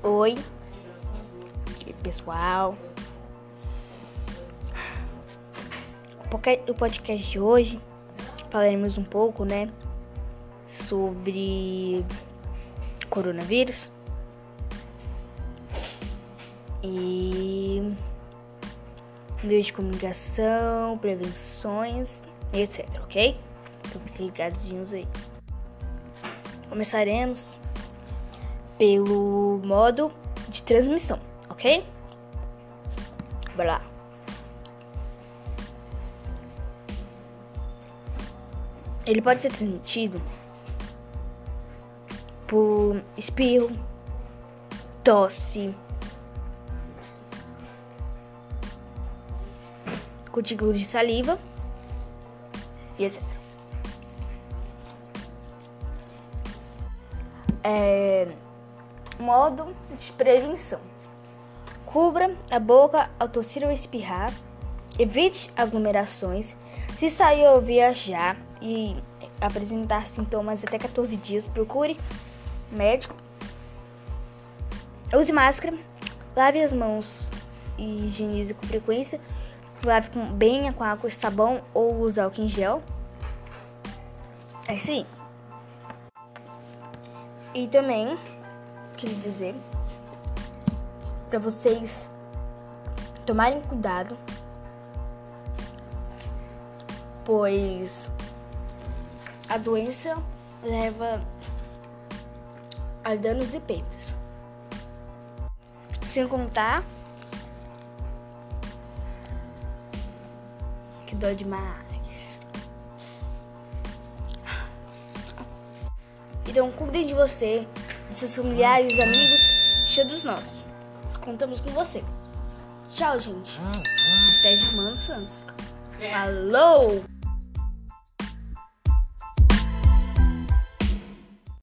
Oi, pessoal. O podcast de hoje falaremos um pouco, né, sobre coronavírus e meios de comunicação, prevenções, etc, ok? Então fiquem ligadinhos aí. Começaremos pelo modo de transmissão, ok? Bora lá. Ele pode ser transmitido por espirro, tosse, cutículas de saliva e etc. É, modo de prevenção: cubra a boca ao tossir ou espirrar, evite aglomerações. Se sair ou viajar e apresentar sintomas até 14 dias, procure médico. Use máscara, lave as mãos e higienize com frequência. Lave com, bem com água e sabão ou use álcool em gel. É sim. E também, queria dizer para vocês tomarem cuidado, pois a doença leva a danos e perdas. Sem contar que dói demais. Então cuidem de você, de seus familiares, amigos e todos nós. Contamos com você. Tchau, gente. Esté Germano Santos. Falou!